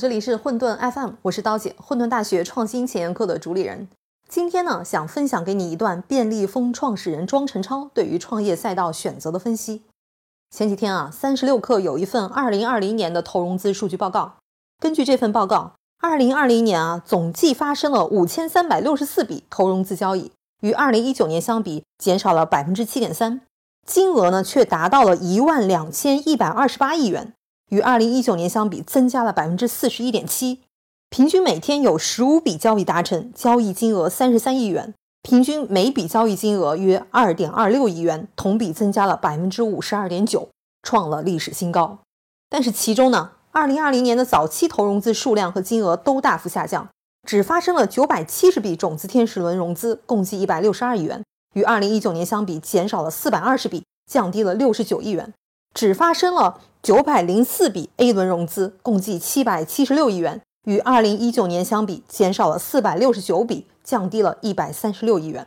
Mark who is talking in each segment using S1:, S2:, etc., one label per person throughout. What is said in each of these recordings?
S1: 这里是混沌 FM，我是刀姐，混沌大学创新前沿课的主理人。今天呢，想分享给你一段便利蜂创始人庄晨超对于创业赛道选择的分析。前几天啊，三十六氪有一份二零二零年的投融资数据报告。根据这份报告，二零二零年啊，总计发生了五千三百六十四笔投融资交易，与二零一九年相比减少了百分之七点三，金额呢却达到了一万两千一百二十八亿元。与二零一九年相比，增加了百分之四十一点七，平均每天有十五笔交易达成，交易金额三十三亿元，平均每笔交易金额约二点二六亿元，同比增加了百分之五十二点九，创了历史新高。但是其中呢，二零二零年的早期投融资数量和金额都大幅下降，只发生了九百七十笔种子天使轮融资，共计一百六十二亿元，与二零一九年相比减少了四百二十笔，降低了六十九亿元。只发生了九百零四笔 A 轮融资，共计七百七十六亿元，与二零一九年相比减少了四百六十九笔，降低了一百三十六亿元。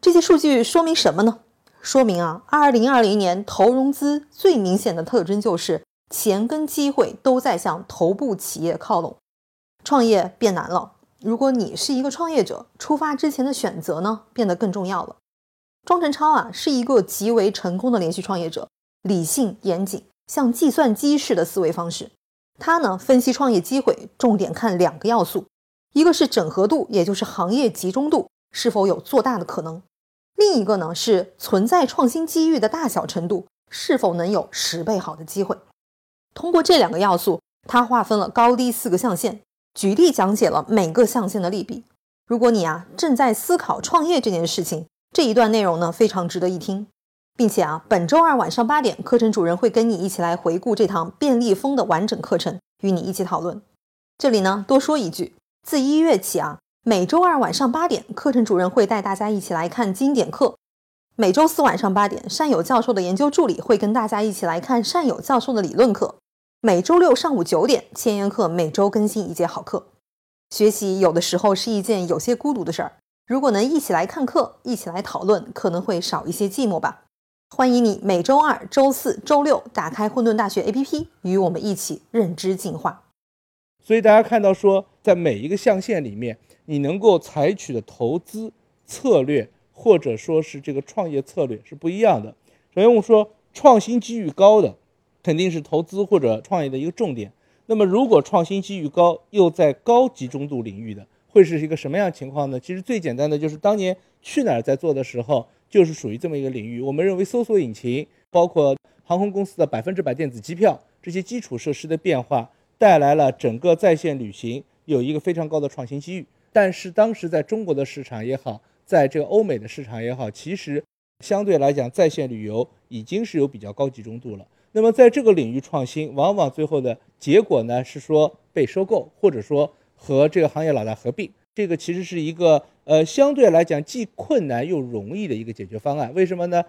S1: 这些数据说明什么呢？说明啊，二零二零年投融资最明显的特征就是钱跟机会都在向头部企业靠拢，创业变难了。如果你是一个创业者，出发之前的选择呢，变得更重要了。庄晨超啊，是一个极为成功的连续创业者。理性严谨，像计算机式的思维方式。他呢分析创业机会，重点看两个要素：一个是整合度，也就是行业集中度是否有做大的可能；另一个呢是存在创新机遇的大小程度，是否能有十倍好的机会。通过这两个要素，他划分了高低四个象限，举例讲解了每个象限的利弊。如果你啊正在思考创业这件事情，这一段内容呢非常值得一听。并且啊，本周二晚上八点，课程主任会跟你一起来回顾这堂便利风的完整课程，与你一起讨论。这里呢，多说一句，自一月起啊，每周二晚上八点，课程主任会带大家一起来看经典课；每周四晚上八点，善友教授的研究助理会跟大家一起来看善友教授的理论课；每周六上午九点，千言课每周更新一节好课。学习有的时候是一件有些孤独的事儿，如果能一起来看课，一起来讨论，可能会少一些寂寞吧。欢迎你每周二、周四周六打开混沌大学 APP，与我们一起认知进化。
S2: 所以大家看到说，在每一个象限里面，你能够采取的投资策略，或者说是这个创业策略是不一样的。首先我们说，创新机遇高的，肯定是投资或者创业的一个重点。那么如果创新机遇高，又在高集中度领域的，会是一个什么样情况呢？其实最简单的就是当年去哪儿在做的时候。就是属于这么一个领域。我们认为，搜索引擎包括航空公司的百分之百电子机票这些基础设施的变化，带来了整个在线旅行有一个非常高的创新机遇。但是当时在中国的市场也好，在这个欧美的市场也好，其实相对来讲，在线旅游已经是有比较高集中度了。那么在这个领域创新，往往最后的结果呢，是说被收购，或者说和这个行业老大合并。这个其实是一个呃相对来讲既困难又容易的一个解决方案。为什么呢？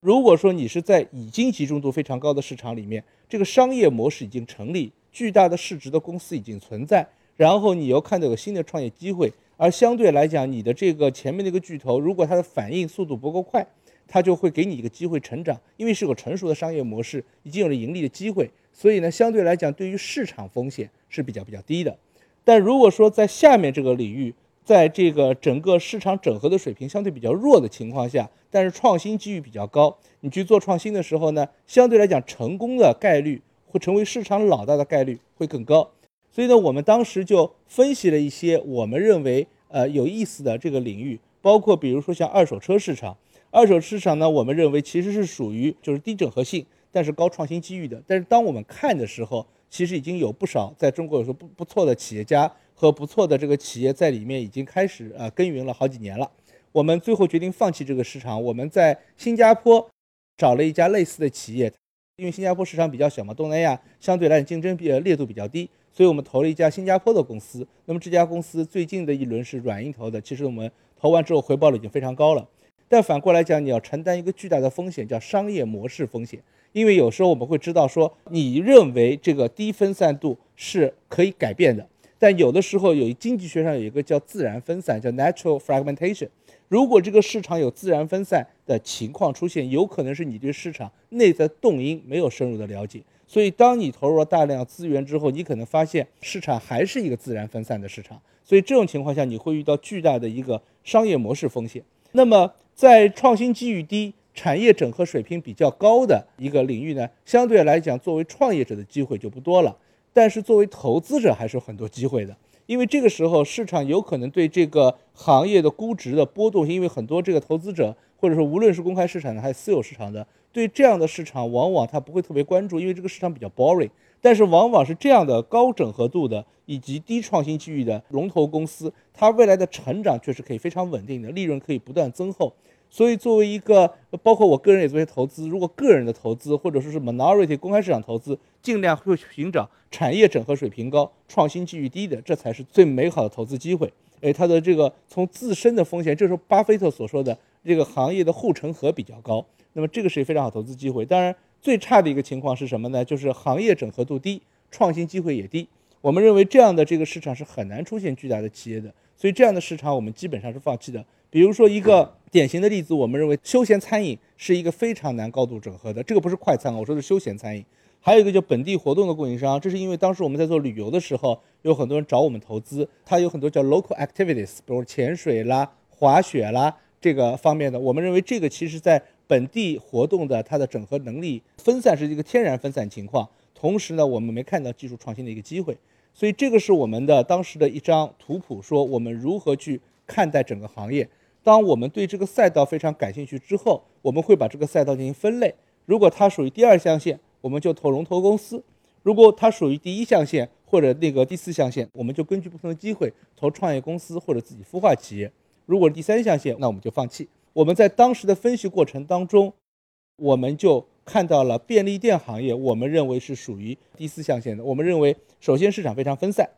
S2: 如果说你是在已经集中度非常高的市场里面，这个商业模式已经成立，巨大的市值的公司已经存在，然后你又看到有新的创业机会，而相对来讲，你的这个前面那个巨头，如果它的反应速度不够快，它就会给你一个机会成长，因为是个成熟的商业模式，已经有了盈利的机会，所以呢，相对来讲，对于市场风险是比较比较低的。但如果说在下面这个领域，在这个整个市场整合的水平相对比较弱的情况下，但是创新机遇比较高，你去做创新的时候呢，相对来讲成功的概率会成为市场老大的概率会更高。所以呢，我们当时就分析了一些我们认为呃有意思的这个领域，包括比如说像二手车市场，二手市场呢，我们认为其实是属于就是低整合性，但是高创新机遇的。但是当我们看的时候，其实已经有不少在中国有时候不不错的企业家和不错的这个企业在里面已经开始呃耕耘了好几年了。我们最后决定放弃这个市场，我们在新加坡找了一家类似的企业，因为新加坡市场比较小嘛，东南亚相对来讲竞争比烈度比较低，所以我们投了一家新加坡的公司。那么这家公司最近的一轮是软银投的，其实我们投完之后回报率已经非常高了。但反过来讲，你要承担一个巨大的风险，叫商业模式风险。因为有时候我们会知道说，你认为这个低分散度是可以改变的，但有的时候有经济学上有一个叫自然分散，叫 natural fragmentation。如果这个市场有自然分散的情况出现，有可能是你对市场内在动因没有深入的了解。所以，当你投入了大量资源之后，你可能发现市场还是一个自然分散的市场。所以，这种情况下，你会遇到巨大的一个商业模式风险。那么，在创新机遇低、产业整合水平比较高的一个领域呢，相对来讲，作为创业者的机会就不多了。但是，作为投资者还是有很多机会的，因为这个时候市场有可能对这个行业的估值的波动，因为很多这个投资者或者说无论是公开市场的还是私有市场的。对这样的市场，往往他不会特别关注，因为这个市场比较 boring。但是，往往是这样的高整合度的以及低创新机遇的龙头公司，它未来的成长却是可以非常稳定的，利润可以不断增厚。所以，作为一个包括我个人也做些投资，如果个人的投资或者说是 minority 公开市场投资，尽量会寻找产业整合水平高、创新机遇低的，这才是最美好的投资机会。哎，它的这个从自身的风险，就是巴菲特所说的这个行业的护城河比较高。那么这个是一非常好投资机会。当然，最差的一个情况是什么呢？就是行业整合度低，创新机会也低。我们认为这样的这个市场是很难出现巨大的企业的，所以这样的市场我们基本上是放弃的。比如说一个典型的例子，我们认为休闲餐饮是一个非常难高度整合的。这个不是快餐，我说的是休闲餐饮。还有一个叫本地活动的供应商，这是因为当时我们在做旅游的时候，有很多人找我们投资，它有很多叫 local activities，比如潜水啦、滑雪啦这个方面的。我们认为这个其实在本地活动的它的整合能力分散是一个天然分散情况，同时呢，我们没看到技术创新的一个机会，所以这个是我们的当时的一张图谱，说我们如何去看待整个行业。当我们对这个赛道非常感兴趣之后，我们会把这个赛道进行分类。如果它属于第二象限，我们就投龙头公司；如果它属于第一象限或者那个第四象限，我们就根据不同的机会投创业公司或者自己孵化企业。如果第三象限，那我们就放弃。我们在当时的分析过程当中，我们就看到了便利店行业，我们认为是属于第四象限的。我们认为，首先市场非常分散，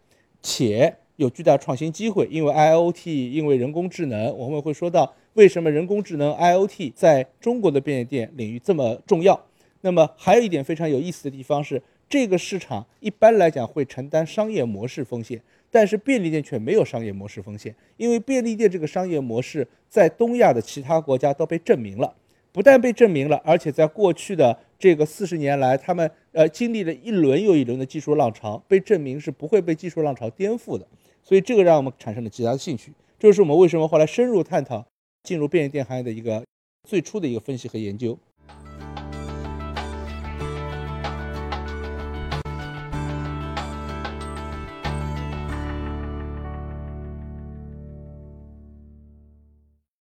S2: 且有巨大创新机会，因为 IOT，因为人工智能。我们会说到为什么人工智能 IOT 在中国的便利店领域这么重要。那么还有一点非常有意思的地方是，这个市场一般来讲会承担商业模式风险。但是便利店却没有商业模式风险，因为便利店这个商业模式在东亚的其他国家都被证明了，不但被证明了，而且在过去的这个四十年来，他们呃经历了一轮又一轮的技术浪潮，被证明是不会被技术浪潮颠覆的，所以这个让我们产生了极大的兴趣，这就是我们为什么后来深入探讨进入便利店行业的一个最初的一个分析和研究。